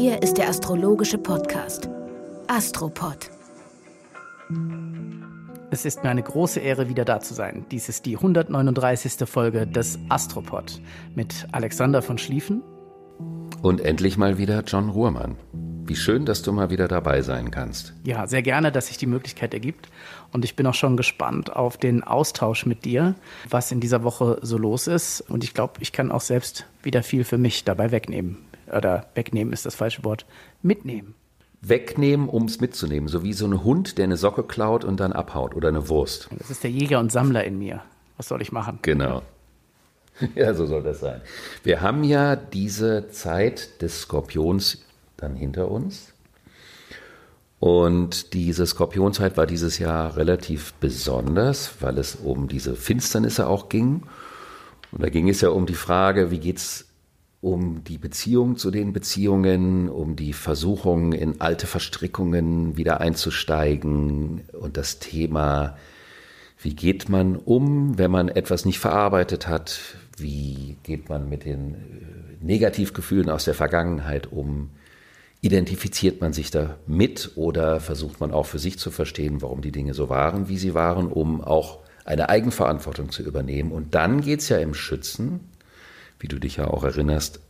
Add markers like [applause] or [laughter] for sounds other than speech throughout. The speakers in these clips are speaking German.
Hier ist der astrologische Podcast Astropod. Es ist mir eine große Ehre, wieder da zu sein. Dies ist die 139. Folge des Astropod mit Alexander von Schlieffen. Und endlich mal wieder John Ruhrmann. Wie schön, dass du mal wieder dabei sein kannst. Ja, sehr gerne, dass sich die Möglichkeit ergibt. Und ich bin auch schon gespannt auf den Austausch mit dir, was in dieser Woche so los ist. Und ich glaube, ich kann auch selbst wieder viel für mich dabei wegnehmen. Oder wegnehmen ist das falsche Wort. Mitnehmen. Wegnehmen, um es mitzunehmen. So wie so ein Hund, der eine Socke klaut und dann abhaut. Oder eine Wurst. Das ist der Jäger und Sammler in mir. Was soll ich machen? Genau. [laughs] Ja, so soll das sein. Wir haben ja diese Zeit des Skorpions dann hinter uns. Und diese Skorpionzeit war dieses Jahr relativ besonders, weil es um diese Finsternisse auch ging. Und da ging es ja um die Frage, wie geht es um die Beziehung zu den Beziehungen, um die Versuchung, in alte Verstrickungen wieder einzusteigen und das Thema, wie geht man um, wenn man etwas nicht verarbeitet hat, wie geht man mit den äh, Negativgefühlen aus der Vergangenheit um, Identifiziert man sich da mit oder versucht man auch für sich zu verstehen, warum die Dinge so waren, wie sie waren, um auch eine Eigenverantwortung zu übernehmen? Und dann geht es ja im Schützen, wie du dich ja auch erinnerst,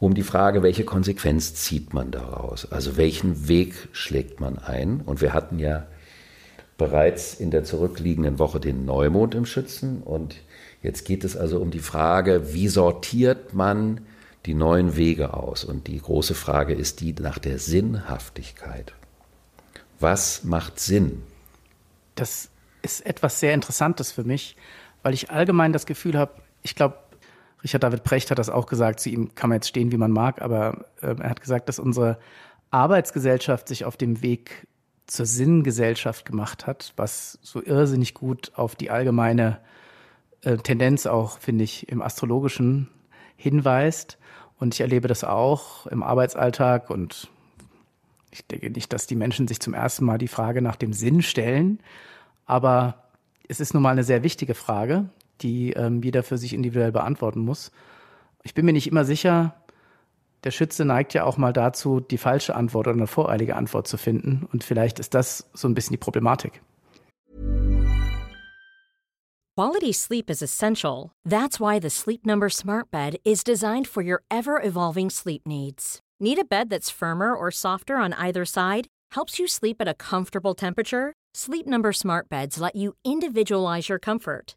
um die Frage, welche Konsequenz zieht man daraus? Also welchen Weg schlägt man ein? Und wir hatten ja bereits in der zurückliegenden Woche den Neumond im Schützen. Und jetzt geht es also um die Frage, wie sortiert man die neuen Wege aus. Und die große Frage ist die nach der Sinnhaftigkeit. Was macht Sinn? Das ist etwas sehr Interessantes für mich, weil ich allgemein das Gefühl habe, ich glaube, Richard David Precht hat das auch gesagt, zu ihm kann man jetzt stehen, wie man mag, aber äh, er hat gesagt, dass unsere Arbeitsgesellschaft sich auf dem Weg zur Sinngesellschaft gemacht hat, was so irrsinnig gut auf die allgemeine äh, Tendenz auch, finde ich, im Astrologischen hinweist. Und ich erlebe das auch im Arbeitsalltag und ich denke nicht, dass die Menschen sich zum ersten Mal die Frage nach dem Sinn stellen, aber es ist nun mal eine sehr wichtige Frage, die ähm, jeder für sich individuell beantworten muss. Ich bin mir nicht immer sicher, der Schütze neigt ja auch mal dazu, die falsche Antwort oder eine voreilige Antwort zu finden. Und vielleicht ist das so ein bisschen die Problematik. Quality sleep is essential. That's why the Sleep Number Smart Bed is designed for your ever evolving sleep needs. Need a bed that's firmer or softer on either side? Helps you sleep at a comfortable temperature? Sleep Number Smart Beds let you individualize your comfort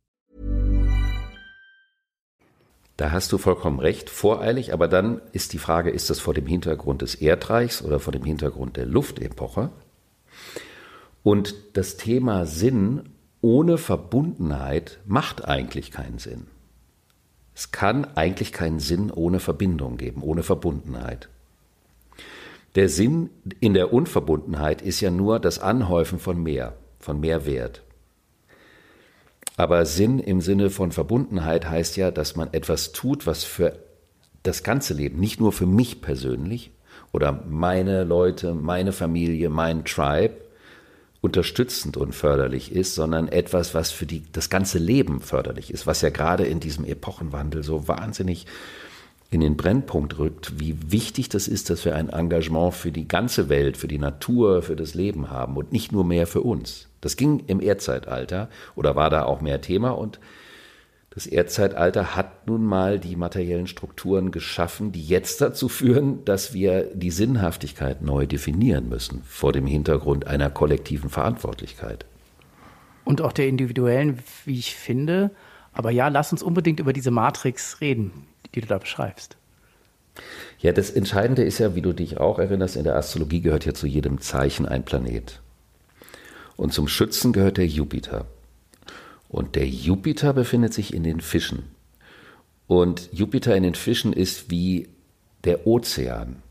Da hast du vollkommen recht, voreilig, aber dann ist die Frage, ist das vor dem Hintergrund des Erdreichs oder vor dem Hintergrund der Luftepoche? Und das Thema Sinn ohne Verbundenheit macht eigentlich keinen Sinn. Es kann eigentlich keinen Sinn ohne Verbindung geben, ohne Verbundenheit. Der Sinn in der Unverbundenheit ist ja nur das Anhäufen von mehr, von Mehrwert. Aber Sinn im Sinne von Verbundenheit heißt ja, dass man etwas tut, was für das ganze Leben, nicht nur für mich persönlich oder meine Leute, meine Familie, mein Tribe, unterstützend und förderlich ist, sondern etwas, was für die, das ganze Leben förderlich ist, was ja gerade in diesem Epochenwandel so wahnsinnig in den Brennpunkt rückt, wie wichtig das ist, dass wir ein Engagement für die ganze Welt, für die Natur, für das Leben haben und nicht nur mehr für uns. Das ging im Erdzeitalter oder war da auch mehr Thema und das Erdzeitalter hat nun mal die materiellen Strukturen geschaffen, die jetzt dazu führen, dass wir die Sinnhaftigkeit neu definieren müssen, vor dem Hintergrund einer kollektiven Verantwortlichkeit. Und auch der individuellen, wie ich finde. Aber ja, lass uns unbedingt über diese Matrix reden, die du da beschreibst. Ja, das Entscheidende ist ja, wie du dich auch erinnerst, in der Astrologie gehört ja zu jedem Zeichen ein Planet. Und zum Schützen gehört der Jupiter. Und der Jupiter befindet sich in den Fischen. Und Jupiter in den Fischen ist wie der Ozean.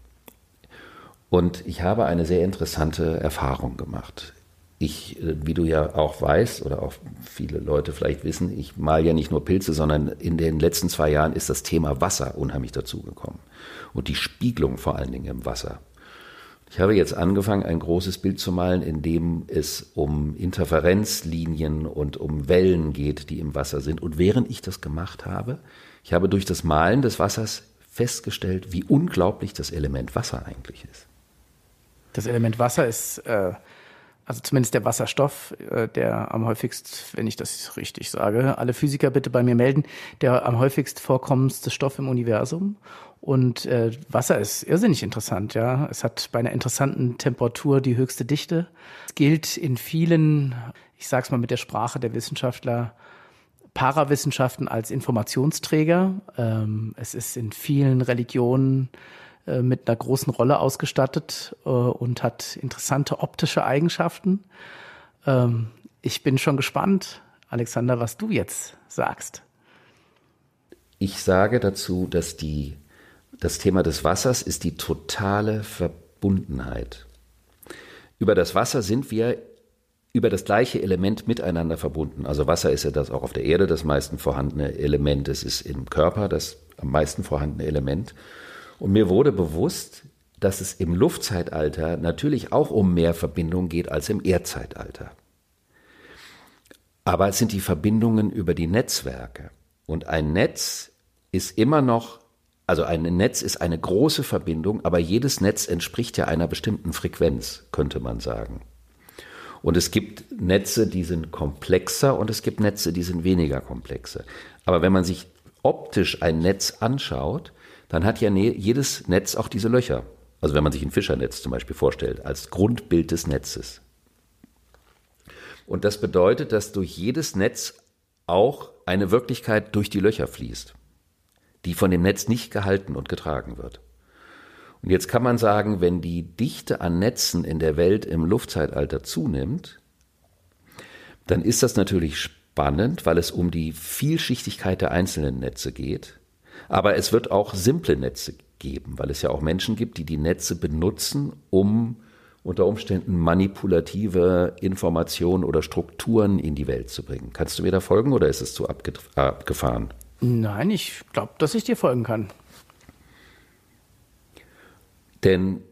Und ich habe eine sehr interessante Erfahrung gemacht. Ich, äh, wie du ja auch weißt oder auch viele Leute vielleicht wissen, ich mal ja nicht nur Pilze, sondern in den letzten zwei Jahren ist das Thema Wasser unheimlich dazugekommen. Und die Spiegelung vor allen Dingen im Wasser. Ich habe jetzt angefangen, ein großes Bild zu malen, in dem es um Interferenzlinien und um Wellen geht, die im Wasser sind. Und während ich das gemacht habe, ich habe durch das Malen des Wassers festgestellt, wie unglaublich das Element Wasser eigentlich ist. Das Element Wasser ist äh, also zumindest der Wasserstoff, äh, der am häufigst, wenn ich das richtig sage, alle Physiker bitte bei mir melden, der am häufigst vorkommendste Stoff im Universum. Und äh, Wasser ist irrsinnig interessant, ja. Es hat bei einer interessanten Temperatur die höchste Dichte. Es gilt in vielen, ich sag's mal mit der Sprache der Wissenschaftler, Parawissenschaften als Informationsträger. Ähm, es ist in vielen Religionen mit einer großen Rolle ausgestattet äh, und hat interessante optische Eigenschaften. Ähm, ich bin schon gespannt, Alexander, was du jetzt sagst. Ich sage dazu, dass die, das Thema des Wassers ist die totale Verbundenheit. Über das Wasser sind wir über das gleiche Element miteinander verbunden. Also Wasser ist ja das auch auf der Erde das meisten vorhandene Element. Es ist im Körper das am meisten vorhandene Element. Und mir wurde bewusst, dass es im Luftzeitalter natürlich auch um mehr Verbindungen geht als im Erdzeitalter. Aber es sind die Verbindungen über die Netzwerke. Und ein Netz ist immer noch, also ein Netz ist eine große Verbindung, aber jedes Netz entspricht ja einer bestimmten Frequenz, könnte man sagen. Und es gibt Netze, die sind komplexer und es gibt Netze, die sind weniger komplexe. Aber wenn man sich optisch ein Netz anschaut, dann hat ja jedes Netz auch diese Löcher. Also wenn man sich ein Fischernetz zum Beispiel vorstellt, als Grundbild des Netzes. Und das bedeutet, dass durch jedes Netz auch eine Wirklichkeit durch die Löcher fließt, die von dem Netz nicht gehalten und getragen wird. Und jetzt kann man sagen, wenn die Dichte an Netzen in der Welt im Luftzeitalter zunimmt, dann ist das natürlich spannend, weil es um die Vielschichtigkeit der einzelnen Netze geht. Aber es wird auch simple Netze geben, weil es ja auch Menschen gibt, die die Netze benutzen, um unter Umständen manipulative Informationen oder Strukturen in die Welt zu bringen. Kannst du mir da folgen oder ist es zu abgefahren? Nein, ich glaube, dass ich dir folgen kann. Denn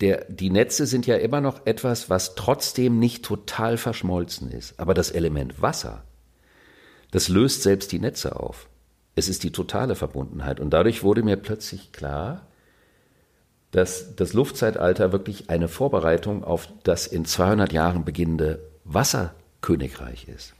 der, die Netze sind ja immer noch etwas, was trotzdem nicht total verschmolzen ist. Aber das Element Wasser, das löst selbst die Netze auf. Es ist die totale Verbundenheit. Und dadurch wurde mir plötzlich klar, dass das Luftzeitalter wirklich eine Vorbereitung auf das in 200 Jahren beginnende Wasserkönigreich ist.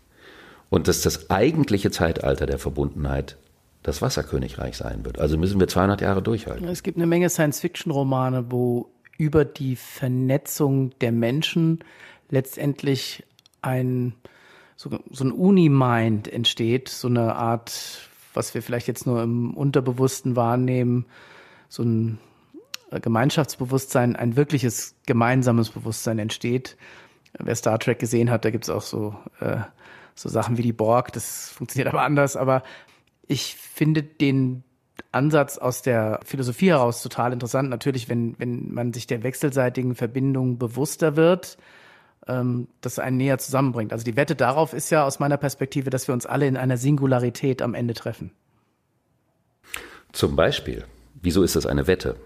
Und dass das eigentliche Zeitalter der Verbundenheit das Wasserkönigreich sein wird. Also müssen wir 200 Jahre durchhalten. Es gibt eine Menge Science-Fiction-Romane, wo über die Vernetzung der Menschen letztendlich ein so, so ein Unimind entsteht, so eine Art was wir vielleicht jetzt nur im Unterbewussten wahrnehmen, so ein äh, Gemeinschaftsbewusstsein, ein wirkliches gemeinsames Bewusstsein entsteht. Wer Star Trek gesehen hat, da gibt's auch so, äh, so Sachen wie die Borg, das funktioniert aber anders. Aber ich finde den Ansatz aus der Philosophie heraus total interessant. Natürlich, wenn, wenn man sich der wechselseitigen Verbindung bewusster wird, ähm, das einen näher zusammenbringt. Also die Wette darauf ist ja aus meiner Perspektive, dass wir uns alle in einer Singularität am Ende treffen. Zum Beispiel. Wieso ist das eine Wette?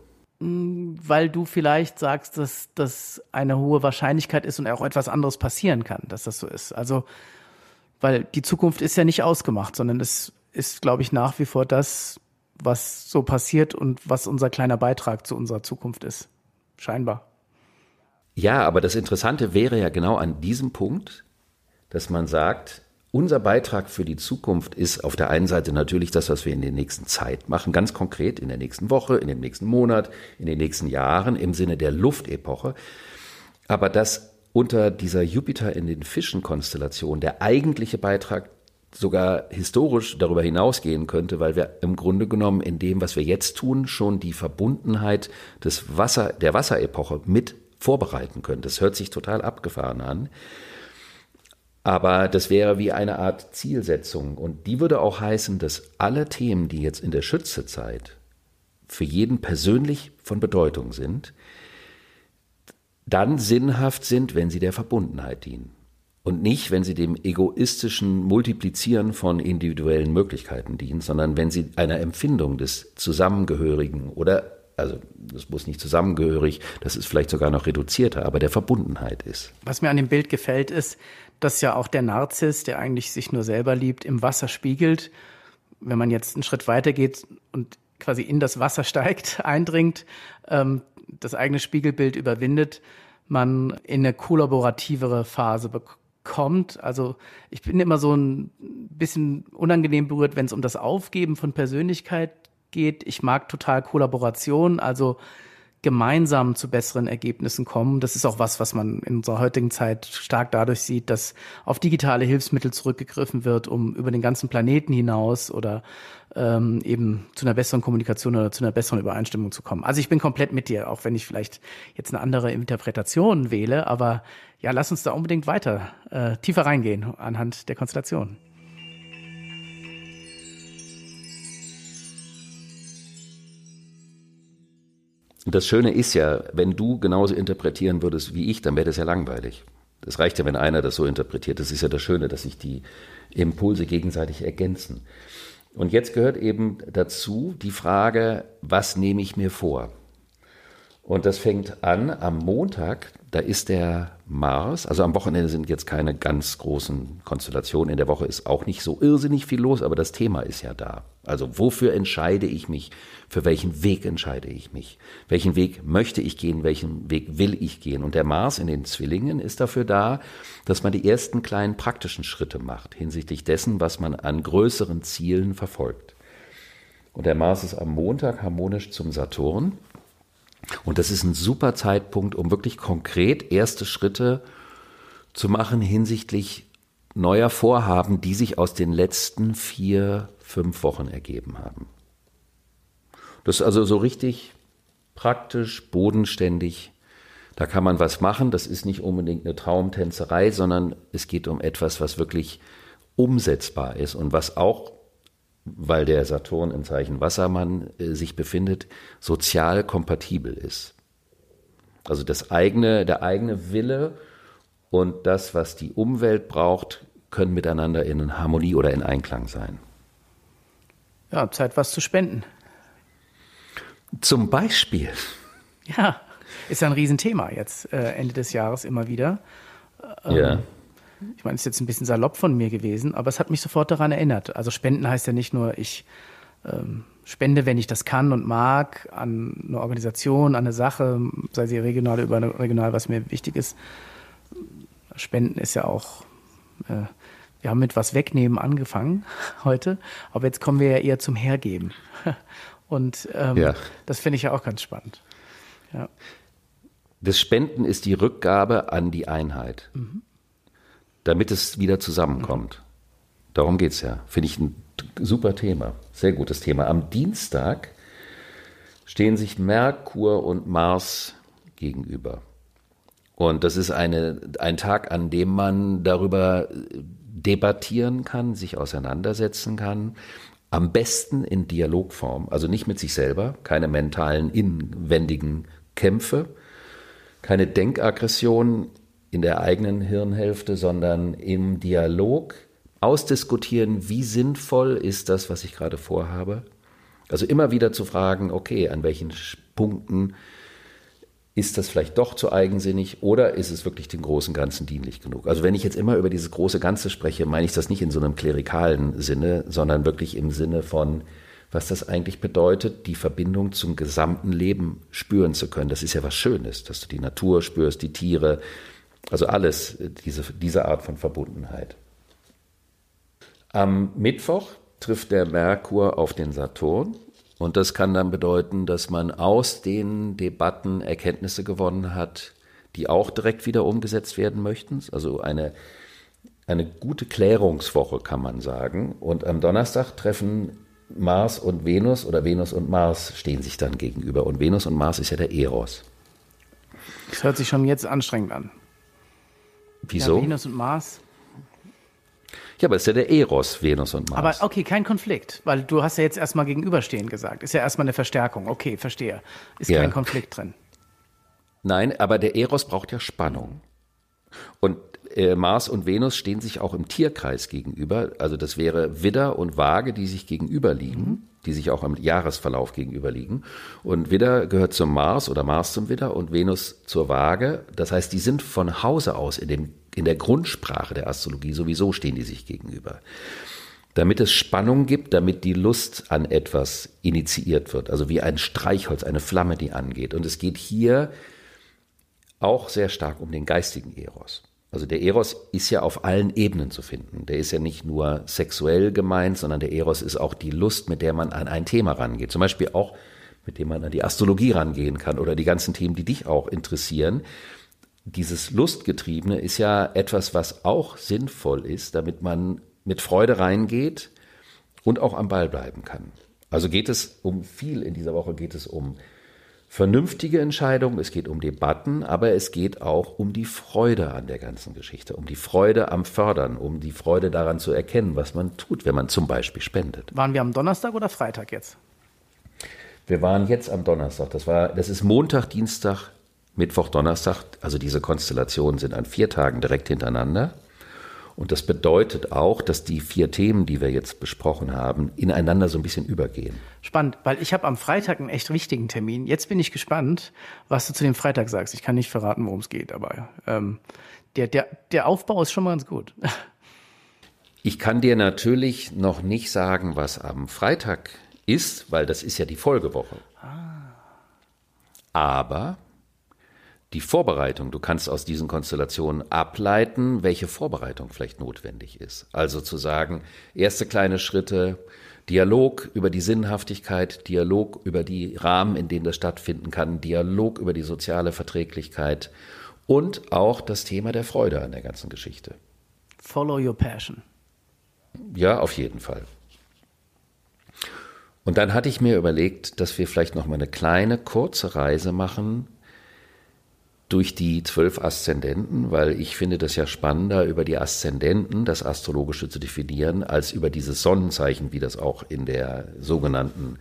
Mm, weil du vielleicht sagst, dass das eine hohe Wahrscheinlichkeit ist und auch etwas anderes passieren kann, dass das so ist. Also, weil die Zukunft ist ja nicht ausgemacht, sondern es ist, glaube ich, nach wie vor das, was so passiert und was unser kleiner Beitrag zu unserer Zukunft ist. Scheinbar. Ja, aber das Interessante wäre ja genau an diesem Punkt, dass man sagt, unser Beitrag für die Zukunft ist auf der einen Seite natürlich das, was wir in der nächsten Zeit machen, ganz konkret in der nächsten Woche, in dem nächsten Monat, in den nächsten Jahren im Sinne der Luftepoche. Aber dass unter dieser Jupiter in den Fischen-Konstellation der eigentliche Beitrag sogar historisch darüber hinausgehen könnte, weil wir im Grunde genommen in dem, was wir jetzt tun, schon die Verbundenheit des Wasser, der Wasserepoche mit vorbereiten können. Das hört sich total abgefahren an. Aber das wäre wie eine Art Zielsetzung. Und die würde auch heißen, dass alle Themen, die jetzt in der Schützezeit für jeden persönlich von Bedeutung sind, dann sinnhaft sind, wenn sie der Verbundenheit dienen. Und nicht, wenn sie dem egoistischen Multiplizieren von individuellen Möglichkeiten dienen, sondern wenn sie einer Empfindung des Zusammengehörigen oder, also das muss nicht zusammengehörig, das ist vielleicht sogar noch reduzierter, aber der Verbundenheit ist. Was mir an dem Bild gefällt, ist, dass ja auch der Narzisst, der eigentlich sich nur selber liebt, im Wasser spiegelt. Wenn man jetzt einen Schritt weiter geht und quasi in das Wasser steigt, [laughs] eindringt, ähm, das eigene Spiegelbild überwindet, man in eine kollaborativere Phase kommt. Also ich bin immer so ein bisschen unangenehm berührt, wenn es um das Aufgeben von Persönlichkeit geht. Ich mag total Kollaboration, also gemeinsam zu besseren Ergebnissen kommen. Das ist auch was, was man in unserer heutigen Zeit stark dadurch sieht, dass auf digitale Hilfsmittel zurückgegriffen wird, um über den ganzen Planeten hinaus oder ähm, eben zu einer besseren Kommunikation oder zu einer besseren Übereinstimmung zu kommen. Also ich bin komplett mit dir, auch wenn ich vielleicht jetzt eine andere Interpretation wähle, aber ja, lass uns da unbedingt weiter äh, tiefer reingehen anhand der Konstellation. Und das Schöne ist ja, wenn du genauso interpretieren würdest wie ich, dann wäre das ja langweilig. Das reicht ja, wenn einer das so interpretiert. Das ist ja das Schöne, dass sich die Impulse gegenseitig ergänzen. Und jetzt gehört eben dazu die Frage, was nehme ich mir vor? Und das fängt an am Montag, da ist der Mars, also am Wochenende sind jetzt keine ganz großen Konstellationen, in der Woche ist auch nicht so irrsinnig viel los, aber das Thema ist ja da. Also wofür entscheide ich mich? Für welchen Weg entscheide ich mich? Welchen Weg möchte ich gehen? Welchen Weg will ich gehen? Und der Mars in den Zwillingen ist dafür da, dass man die ersten kleinen praktischen Schritte macht hinsichtlich dessen, was man an größeren Zielen verfolgt. Und der Mars ist am Montag harmonisch zum Saturn. Und das ist ein super Zeitpunkt, um wirklich konkret erste Schritte zu machen hinsichtlich neuer Vorhaben, die sich aus den letzten vier, fünf Wochen ergeben haben. Das ist also so richtig praktisch, bodenständig. Da kann man was machen. Das ist nicht unbedingt eine Traumtänzerei, sondern es geht um etwas, was wirklich umsetzbar ist und was auch weil der Saturn im Zeichen Wassermann äh, sich befindet, sozial kompatibel ist. Also das eigene, der eigene Wille und das, was die Umwelt braucht, können miteinander in Harmonie oder in Einklang sein. Ja, Zeit, was zu spenden. Zum Beispiel. Ja, ist ja ein Riesenthema jetzt äh, Ende des Jahres immer wieder. Ähm, ja ich meine, ist jetzt ein bisschen salopp von mir gewesen, aber es hat mich sofort daran erinnert. Also Spenden heißt ja nicht nur, ich ähm, spende, wenn ich das kann und mag, an eine Organisation, an eine Sache, sei sie regional oder regional, was mir wichtig ist. Spenden ist ja auch, äh, wir haben mit was wegnehmen angefangen [laughs] heute, aber jetzt kommen wir ja eher zum Hergeben. [laughs] Und ähm, ja. das finde ich ja auch ganz spannend. Ja. Das Spenden ist die Rückgabe an die Einheit. Mhm damit es wieder zusammenkommt. Darum geht es ja. Finde ich ein super Thema. Sehr gutes Thema. Am Dienstag stehen sich Merkur und Mars gegenüber. Und das ist eine, ein Tag, an dem man darüber debattieren kann, sich auseinandersetzen kann. Am besten in Dialogform, also nicht mit sich selber, keine mentalen, inwendigen Kämpfe, keine Denkaggression, in der eigenen Hirnhälfte, sondern im Dialog ausdiskutieren, wie sinnvoll ist das, was ich gerade vorhabe. Also immer wieder zu fragen, okay, an welchen Punkten ist das vielleicht doch zu eigensinnig oder ist es wirklich dem großen Ganzen dienlich genug? Also wenn ich jetzt immer über dieses große Ganze spreche, meine ich das nicht in so einem klerikalen Sinne, sondern wirklich im Sinne von, was das eigentlich bedeutet, die Verbindung zum gesamten Leben spüren zu können. Das ist ja was Schönes, dass du die Natur spürst, die Tiere, also alles, diese, diese Art von Verbundenheit. Am Mittwoch trifft der Merkur auf den Saturn und das kann dann bedeuten, dass man aus den Debatten Erkenntnisse gewonnen hat, die auch direkt wieder umgesetzt werden möchten. Also eine, eine gute Klärungswoche kann man sagen. Und am Donnerstag treffen Mars und Venus oder Venus und Mars stehen sich dann gegenüber. Und Venus und Mars ist ja der Eros. Das hört sich schon jetzt anstrengend an. Wieso? Ja, Venus und Mars. Ja, aber es ist ja der Eros, Venus und Mars. Aber okay, kein Konflikt, weil du hast ja jetzt erstmal gegenüberstehen gesagt. Ist ja erstmal eine Verstärkung. Okay, verstehe. Ist ja. kein Konflikt drin. Nein, aber der Eros braucht ja Spannung. Und äh, Mars und Venus stehen sich auch im Tierkreis gegenüber. Also das wäre Widder und Waage, die sich gegenüberliegen, mhm. Die sich auch im Jahresverlauf gegenüberliegen. Und Widder gehört zum Mars oder Mars zum Widder und Venus zur Waage. Das heißt, die sind von Hause aus in, dem, in der Grundsprache der Astrologie sowieso stehen die sich gegenüber. Damit es Spannung gibt, damit die Lust an etwas initiiert wird, also wie ein Streichholz, eine Flamme, die angeht. Und es geht hier auch sehr stark um den geistigen Eros. Also der Eros ist ja auf allen Ebenen zu finden. Der ist ja nicht nur sexuell gemeint, sondern der Eros ist auch die Lust, mit der man an ein Thema rangeht. Zum Beispiel auch, mit dem man an die Astrologie rangehen kann oder die ganzen Themen, die dich auch interessieren. Dieses Lustgetriebene ist ja etwas, was auch sinnvoll ist, damit man mit Freude reingeht und auch am Ball bleiben kann. Also geht es um viel in dieser Woche, geht es um vernünftige Entscheidungen, es geht um Debatten, aber es geht auch um die Freude an der ganzen Geschichte, um die Freude am Fördern, um die Freude daran zu erkennen, was man tut, wenn man zum Beispiel spendet. Waren wir am Donnerstag oder Freitag jetzt? Wir waren jetzt am Donnerstag. Das war, das ist Montag, Dienstag, Mittwoch, Donnerstag. Also diese Konstellationen sind an vier Tagen direkt hintereinander. Und das bedeutet auch, dass die vier Themen, die wir jetzt besprochen haben, ineinander so ein bisschen übergehen. Spannend, weil ich habe am Freitag einen echt wichtigen Termin. Jetzt bin ich gespannt, was du zu dem Freitag sagst. Ich kann nicht verraten, worum es geht, aber ähm, der, der, der Aufbau ist schon mal ganz gut. [laughs] Ich kann dir natürlich noch nicht sagen, was am Freitag ist, weil das ist ja die Folgewoche. Ah. Aber die Vorbereitung. Du kannst aus diesen Konstellationen ableiten, welche Vorbereitung vielleicht notwendig ist. Also zu sagen, erste kleine Schritte, Dialog über die Sinnhaftigkeit, Dialog über die Rahmen, in denen das stattfinden kann, Dialog über die soziale Verträglichkeit und auch das Thema der Freude an der ganzen Geschichte. Follow your passion. Ja, auf jeden Fall. Und dann hatte ich mir überlegt, dass wir vielleicht noch mal eine kleine kurze Reise machen durch die zwölf Aszendenten, weil ich finde das ja spannender, über die Aszendenten das Astrologische zu definieren, als über dieses Sonnenzeichen, wie das auch in der sogenannten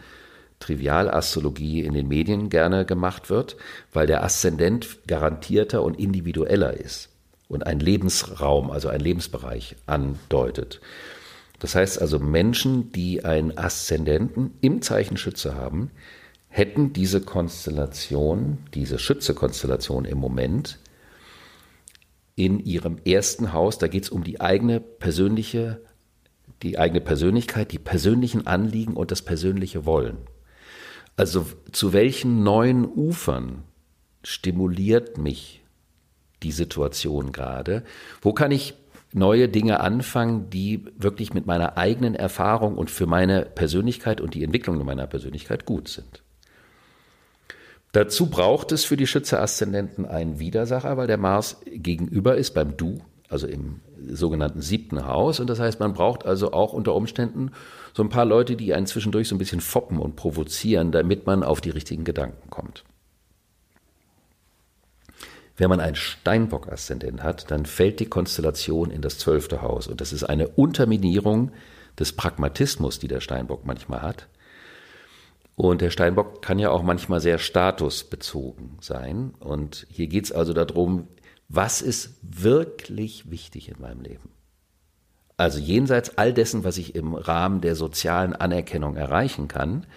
Trivialastrologie in den Medien gerne gemacht wird, weil der Aszendent garantierter und individueller ist und ein Lebensraum, also ein Lebensbereich andeutet. Das heißt also Menschen, die einen Aszendenten im Zeichen Schütze haben, hätten diese Konstellation, diese Schütze-Konstellation im Moment in ihrem ersten Haus, da geht es um die eigene persönliche, die eigene Persönlichkeit, die persönlichen Anliegen und das persönliche Wollen. Also zu welchen neuen Ufern stimuliert mich die Situation gerade? Wo kann ich neue Dinge anfangen, die wirklich mit meiner eigenen Erfahrung und für meine Persönlichkeit und die Entwicklung meiner Persönlichkeit gut sind? Dazu braucht es für die Schütze-Aszendenten einen Widersacher, weil der Mars gegenüber ist beim Du, also im sogenannten siebten Haus. Und das heißt, man braucht also auch unter Umständen so ein paar Leute, die einen zwischendurch so ein bisschen foppen und provozieren, damit man auf die richtigen Gedanken kommt. Wenn man einen Steinbock-Aszendent hat, dann fällt die Konstellation in das zwölfte Haus. Und das ist eine Unterminierung des Pragmatismus, die der Steinbock manchmal hat. Und der Steinbock kann ja auch manchmal sehr statusbezogen sein. Und hier geht es also darum, was ist wirklich wichtig in meinem Leben? Also jenseits all dessen, was ich im Rahmen der sozialen Anerkennung erreichen kann,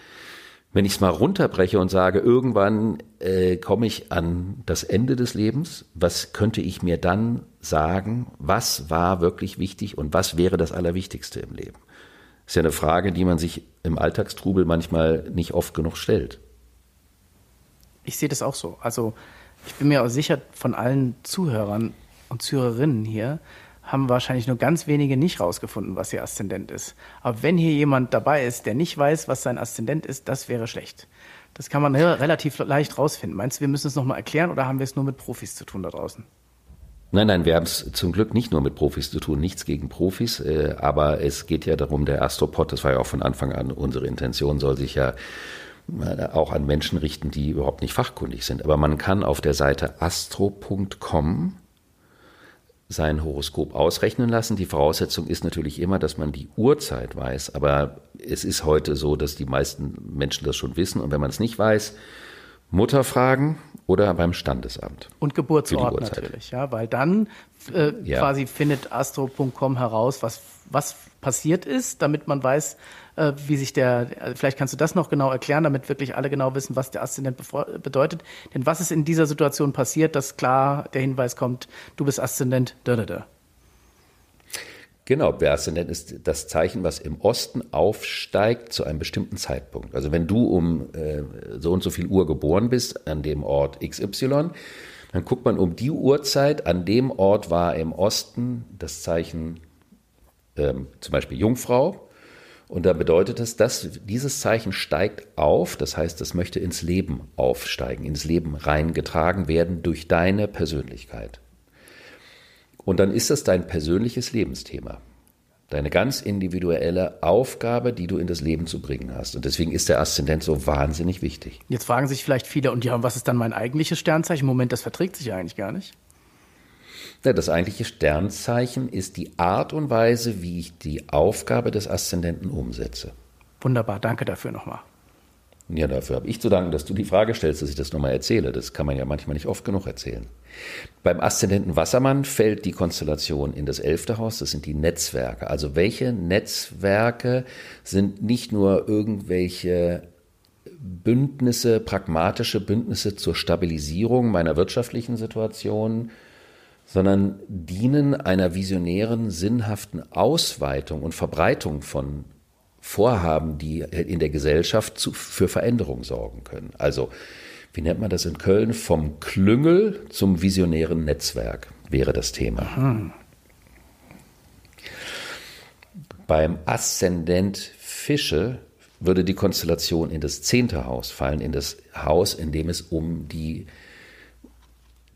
wenn ich es mal runterbreche und sage, irgendwann äh, komme ich an das Ende des Lebens, was könnte ich mir dann sagen, was war wirklich wichtig und was wäre das Allerwichtigste im Leben? Ist ja eine Frage, die man sich im Alltagstrubel manchmal nicht oft genug stellt. Ich sehe das auch so. Also ich bin mir auch sicher, von allen Zuhörern und Zuhörerinnen hier haben wahrscheinlich nur ganz wenige nicht rausgefunden, was ihr Aszendent ist. Aber wenn hier jemand dabei ist, der nicht weiß, was sein Aszendent ist, das wäre schlecht. Das kann man relativ leicht rausfinden. Meinst du, wir müssen es nochmal erklären oder haben wir es nur mit Profis zu tun da draußen? Nein, nein, wir haben es zum Glück nicht nur mit Profis zu tun, nichts gegen Profis, äh, aber es geht ja darum, der Astropod, das war ja auch von Anfang an unsere Intention, soll sich ja äh, auch an Menschen richten, die überhaupt nicht fachkundig sind. Aber man kann auf der Seite astro.com sein Horoskop ausrechnen lassen. Die Voraussetzung ist natürlich immer, dass man die Uhrzeit weiß, aber es ist heute so, dass die meisten Menschen das schon wissen und wenn man es nicht weiß, Mutter fragen oder beim Standesamt. Und Geburtsort natürlich, ja, weil dann äh, ja. quasi findet astro.com heraus, was, was passiert ist, damit man weiß, äh, wie sich der, äh, vielleicht kannst du das noch genau erklären, damit wirklich alle genau wissen, was der Aszendent bedeutet. Denn was ist in dieser Situation passiert, dass klar der Hinweis kommt, du bist Aszendent, da, da, da. Genau, der Aszendent ist das Zeichen, was im Osten aufsteigt zu einem bestimmten Zeitpunkt. Also wenn du um äh, so und so viel Uhr geboren bist, an dem Ort XY, dann guckt man um die Uhrzeit, an dem Ort war im Osten das Zeichen ähm, zum Beispiel Jungfrau. Und da bedeutet es, dass dieses Zeichen steigt auf, das heißt, es möchte ins Leben aufsteigen, ins Leben reingetragen werden durch deine Persönlichkeit. Und dann ist das dein persönliches Lebensthema. Deine ganz individuelle Aufgabe, die du in das Leben zu bringen hast. Und deswegen ist der Aszendent so wahnsinnig wichtig. Jetzt fragen sich vielleicht viele, und ja, was ist dann mein eigentliches Sternzeichen? Moment, das verträgt sich ja eigentlich gar nicht. Ja, das eigentliche Sternzeichen ist die Art und Weise, wie ich die Aufgabe des Aszendenten umsetze. Wunderbar, danke dafür nochmal. Ja, dafür habe ich zu danken, dass du die Frage stellst, dass ich das nochmal erzähle. Das kann man ja manchmal nicht oft genug erzählen. Beim Aszendenten Wassermann fällt die Konstellation in das elfte Haus, das sind die Netzwerke. Also welche Netzwerke sind nicht nur irgendwelche Bündnisse, pragmatische Bündnisse zur Stabilisierung meiner wirtschaftlichen Situation, sondern dienen einer visionären, sinnhaften Ausweitung und Verbreitung von Vorhaben, die in der Gesellschaft zu, für Veränderung sorgen können. Also, wie nennt man das in Köln? Vom Klüngel zum visionären Netzwerk wäre das Thema. Aha. Beim Aszendent Fische würde die Konstellation in das zehnte Haus fallen, in das Haus, in dem es um die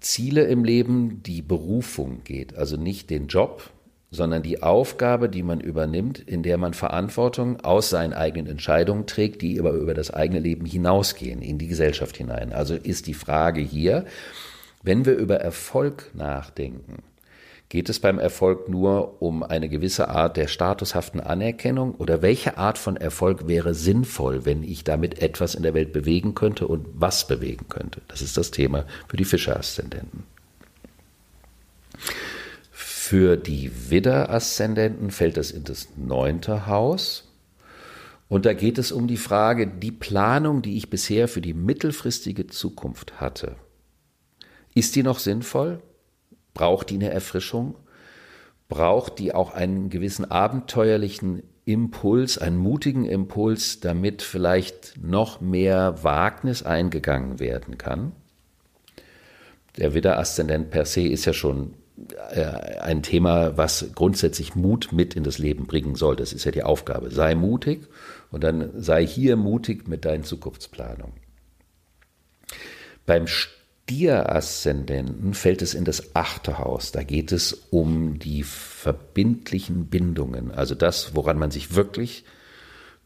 Ziele im Leben, die Berufung geht. Also nicht den Job, sondern die Aufgabe, die man übernimmt, in der man Verantwortung aus seinen eigenen Entscheidungen trägt, die aber über das eigene Leben hinausgehen, in die Gesellschaft hinein. Also ist die Frage hier, wenn wir über Erfolg nachdenken, geht es beim Erfolg nur um eine gewisse Art der statushaften Anerkennung oder welche Art von Erfolg wäre sinnvoll, wenn ich damit etwas in der Welt bewegen könnte und was bewegen könnte? Das ist das Thema für die Fischer-Aszendenten. Für die Widder-Aszendenten fällt es in das neunte Haus. Und da geht es um die Frage, die Planung, die ich bisher für die mittelfristige Zukunft hatte, ist die noch sinnvoll? Braucht die eine Erfrischung? Braucht die auch einen gewissen abenteuerlichen Impuls, einen mutigen Impuls, damit vielleicht noch mehr Wagnis eingegangen werden kann? Der Widder-Aszendent per se ist ja schon ein Thema, was grundsätzlich Mut mit in das Leben bringen soll. Das ist ja die Aufgabe. Sei mutig und dann sei hier mutig mit deinen Zukunftsplanungen. Beim Stier-Aszendenten fällt es in das achte Haus. Da geht es um die verbindlichen Bindungen, also das, woran man sich wirklich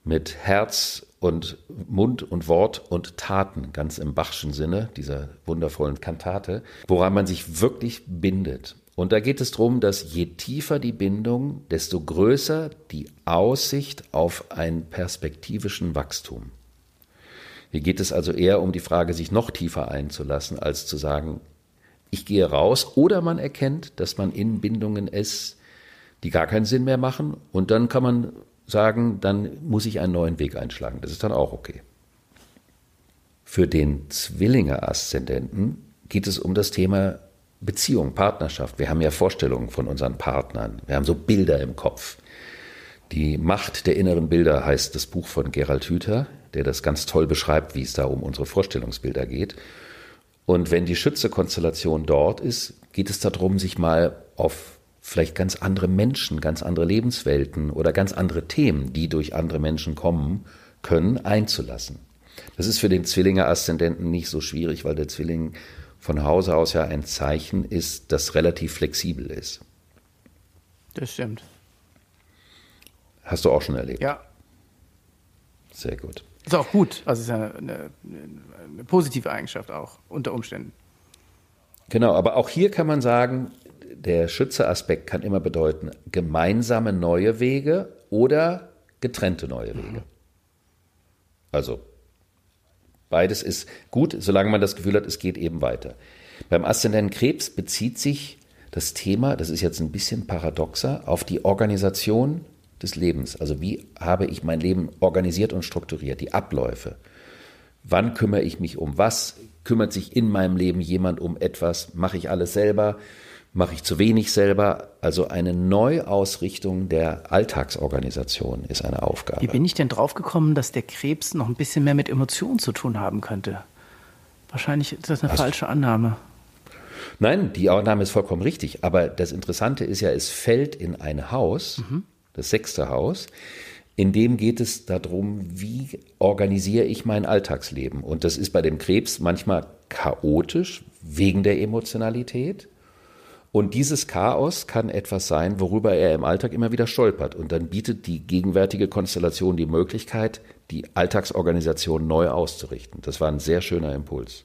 mit Herz und Mund und Wort und Taten, ganz im Bachschen Sinne dieser wundervollen Kantate, woran man sich wirklich bindet. Und da geht es darum, dass je tiefer die Bindung, desto größer die Aussicht auf einen perspektivischen Wachstum. Hier geht es also eher um die Frage, sich noch tiefer einzulassen, als zu sagen, ich gehe raus, oder man erkennt, dass man in Bindungen ist, die gar keinen Sinn mehr machen, und dann kann man sagen, dann muss ich einen neuen Weg einschlagen. Das ist dann auch okay. Für den Zwillinge-Aszendenten geht es um das Thema Beziehung, Partnerschaft. Wir haben ja Vorstellungen von unseren Partnern. Wir haben so Bilder im Kopf. Die Macht der inneren Bilder heißt das Buch von Gerald Hüther, der das ganz toll beschreibt, wie es da um unsere Vorstellungsbilder geht. Und wenn die Schütze-Konstellation dort ist, geht es darum, sich mal auf vielleicht ganz andere Menschen, ganz andere Lebenswelten oder ganz andere Themen, die durch andere Menschen kommen können, einzulassen. Das ist für den Zwillinge-Aszendenten nicht so schwierig, weil der Zwilling von Hause aus ja ein Zeichen ist, das relativ flexibel ist. Das stimmt. Hast du auch schon erlebt? Ja. Sehr gut. Ist auch gut. Also ist ja eine, eine positive Eigenschaft auch unter Umständen. Genau, aber auch hier kann man sagen, der Schütze-Aspekt kann immer bedeuten gemeinsame neue Wege oder getrennte neue Wege. Also Beides ist gut, solange man das Gefühl hat, es geht eben weiter. Beim Aszendenten Krebs bezieht sich das Thema, das ist jetzt ein bisschen paradoxer, auf die Organisation des Lebens. Also wie habe ich mein Leben organisiert und strukturiert, die Abläufe. Wann kümmere ich mich um was? Kümmert sich in meinem Leben jemand um etwas? Mache ich alles selber? Mache ich zu wenig selber? Also eine Neuausrichtung der Alltagsorganisation ist eine Aufgabe. Wie bin ich denn draufgekommen, dass der Krebs noch ein bisschen mehr mit Emotionen zu tun haben könnte? Wahrscheinlich ist das eine also, falsche Annahme. Nein, die Annahme ist vollkommen richtig. Aber das Interessante ist ja, es fällt in ein Haus, mhm. das sechste Haus, in dem geht es darum, wie organisiere ich mein Alltagsleben. Und das ist bei dem Krebs manchmal chaotisch wegen der Emotionalität. Und dieses Chaos kann etwas sein, worüber er im Alltag immer wieder stolpert. Und dann bietet die gegenwärtige Konstellation die Möglichkeit, die Alltagsorganisation neu auszurichten. Das war ein sehr schöner Impuls.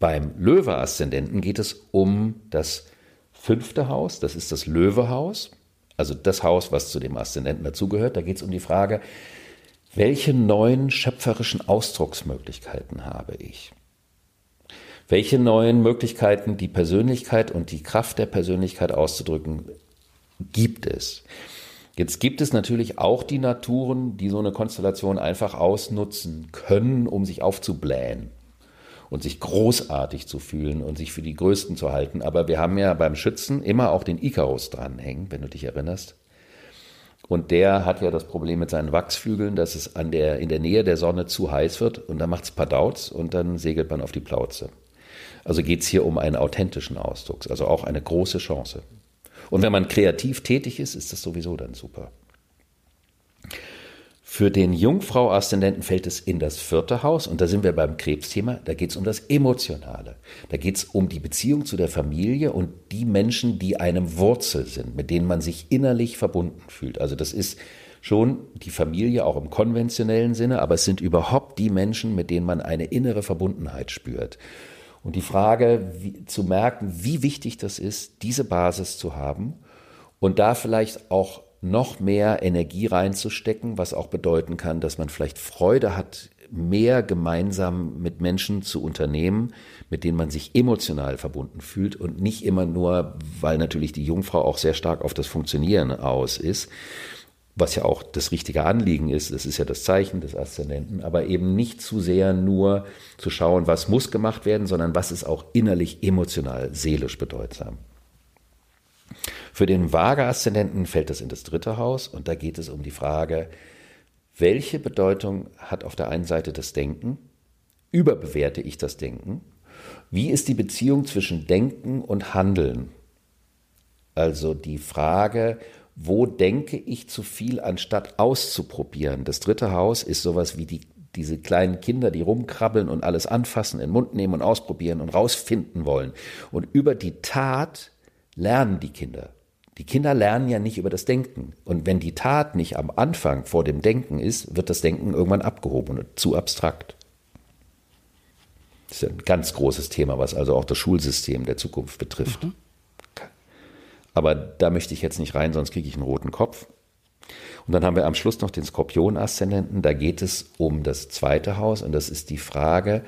Beim Löwe-Aszendenten geht es um das fünfte Haus, das ist das Löwehaus also das Haus, was zu dem Aszendenten dazugehört. Da geht es um die Frage, welche neuen schöpferischen Ausdrucksmöglichkeiten habe ich? Welche neuen Möglichkeiten, die Persönlichkeit und die Kraft der Persönlichkeit auszudrücken, gibt es? Jetzt gibt es natürlich auch die Naturen, die so eine Konstellation einfach ausnutzen können, um sich aufzublähen und sich großartig zu fühlen und sich für die Größten zu halten. Aber wir haben ja beim Schützen immer auch den Icarus dranhängen, wenn du dich erinnerst. Und der hat ja das Problem mit seinen Wachsflügeln, dass es an der, in der Nähe der Sonne zu heiß wird und dann macht es Padauts und dann segelt man auf die Plauze. Also geht es hier um einen authentischen Ausdruck, also auch eine große Chance. Und wenn man kreativ tätig ist, ist das sowieso dann super. Für den Jungfrau-Aszendenten fällt es in das vierte Haus und da sind wir beim Krebsthema. Da geht es um das Emotionale. Da geht es um die Beziehung zu der Familie und die Menschen, die einem Wurzel sind, mit denen man sich innerlich verbunden fühlt. Also das ist schon die Familie auch im konventionellen Sinne, aber es sind überhaupt die Menschen, mit denen man eine innere Verbundenheit spürt. Und die Frage wie, zu merken, wie wichtig das ist, diese Basis zu haben und da vielleicht auch noch mehr Energie reinzustecken, was auch bedeuten kann, dass man vielleicht Freude hat, mehr gemeinsam mit Menschen zu unternehmen, mit denen man sich emotional verbunden fühlt und nicht immer nur, weil natürlich die Jungfrau auch sehr stark auf das Funktionieren aus ist, was ja auch das richtige Anliegen ist, das ist ja das Zeichen des Aszendenten, aber eben nicht zu sehr nur zu schauen, was muss gemacht werden, sondern was ist auch innerlich emotional, seelisch bedeutsam. Für den Waage-Aszendenten fällt das in das dritte Haus und da geht es um die Frage, welche Bedeutung hat auf der einen Seite das Denken? Überbewerte ich das Denken? Wie ist die Beziehung zwischen Denken und Handeln? Also die Frage, wo denke ich zu viel, anstatt auszuprobieren? Das dritte Haus ist sowas wie die, diese kleinen Kinder, die rumkrabbeln und alles anfassen, in den Mund nehmen und ausprobieren und rausfinden wollen. Und über die Tat lernen die Kinder. Die Kinder lernen ja nicht über das Denken. Und wenn die Tat nicht am Anfang vor dem Denken ist, wird das Denken irgendwann abgehoben und zu abstrakt. Das ist ein ganz großes Thema, was also auch das Schulsystem der Zukunft betrifft. Mhm. Aber da möchte ich jetzt nicht rein, sonst kriege ich einen roten Kopf. Und dann haben wir am Schluss noch den Skorpion-Aszendenten. Da geht es um das zweite Haus und das ist die Frage,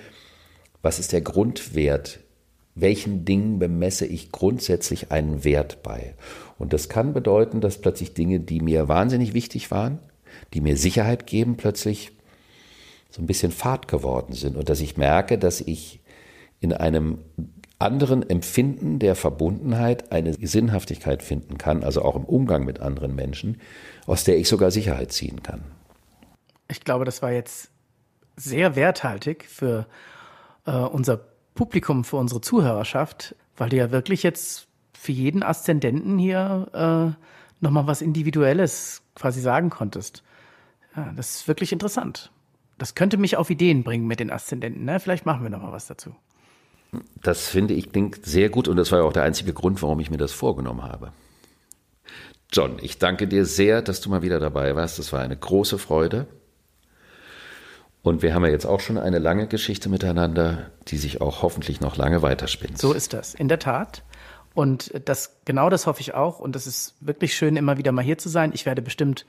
was ist der Grundwert welchen Dingen bemesse ich grundsätzlich einen Wert bei. Und das kann bedeuten, dass plötzlich Dinge, die mir wahnsinnig wichtig waren, die mir Sicherheit geben, plötzlich so ein bisschen Fahrt geworden sind und dass ich merke, dass ich in einem anderen Empfinden der Verbundenheit eine Sinnhaftigkeit finden kann, also auch im Umgang mit anderen Menschen, aus der ich sogar Sicherheit ziehen kann. Ich glaube, das war jetzt sehr werthaltig für äh, unser Publikum, für unsere Zuhörerschaft, weil du ja wirklich jetzt für jeden Aszendenten hier äh, nochmal was Individuelles quasi sagen konntest. Ja, das ist wirklich interessant. Das könnte mich auf Ideen bringen mit den Aszendenten. Ne? Vielleicht machen wir nochmal was dazu. Das finde ich klingt sehr gut und das war ja auch der einzige Grund, warum ich mir das vorgenommen habe. John, ich danke dir sehr, dass du mal wieder dabei warst. Das war eine große Freude. Und wir haben ja jetzt auch schon eine lange Geschichte miteinander, die sich auch hoffentlich noch lange weiterspinnt. So ist das, in der Tat. Und das, genau das hoffe ich auch. Und es ist wirklich schön, immer wieder mal hier zu sein. Ich werde bestimmt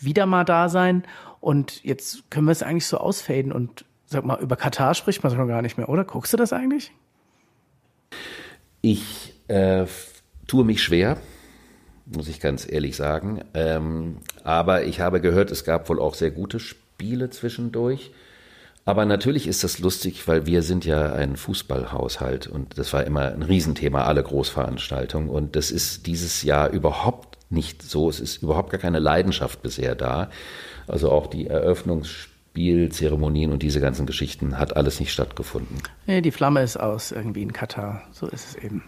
wieder mal da sein. Und jetzt können wir es eigentlich so ausfaden und Sag mal, über Katar spricht man doch gar nicht mehr, oder? Guckst du das eigentlich? Ich äh, tue mich schwer, muss ich ganz ehrlich sagen. Ähm, aber ich habe gehört, es gab wohl auch sehr gute Spiele zwischendurch. Aber natürlich ist das lustig, weil wir sind ja ein Fußballhaushalt und das war immer ein Riesenthema, alle Großveranstaltungen. Und das ist dieses Jahr überhaupt nicht so. Es ist überhaupt gar keine Leidenschaft bisher da. Also auch die Eröffnungsspielzeremonien und diese ganzen Geschichten hat alles nicht stattgefunden. Nee, die Flamme ist aus irgendwie in Katar. So ist es eben.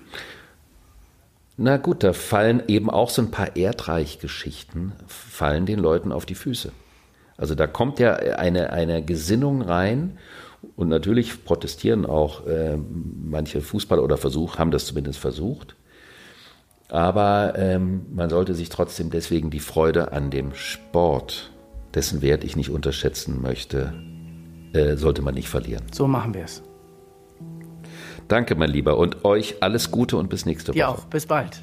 Na gut, da fallen eben auch so ein paar Erdreichgeschichten, fallen den Leuten auf die Füße. Also da kommt ja eine, eine Gesinnung rein und natürlich protestieren auch äh, manche Fußballer oder Versuch, haben das zumindest versucht. Aber ähm, man sollte sich trotzdem deswegen die Freude an dem Sport, dessen Wert ich nicht unterschätzen möchte, äh, sollte man nicht verlieren. So machen wir es. Danke, mein Lieber, und euch alles Gute und bis nächste Woche. Ja, auch. Bis bald.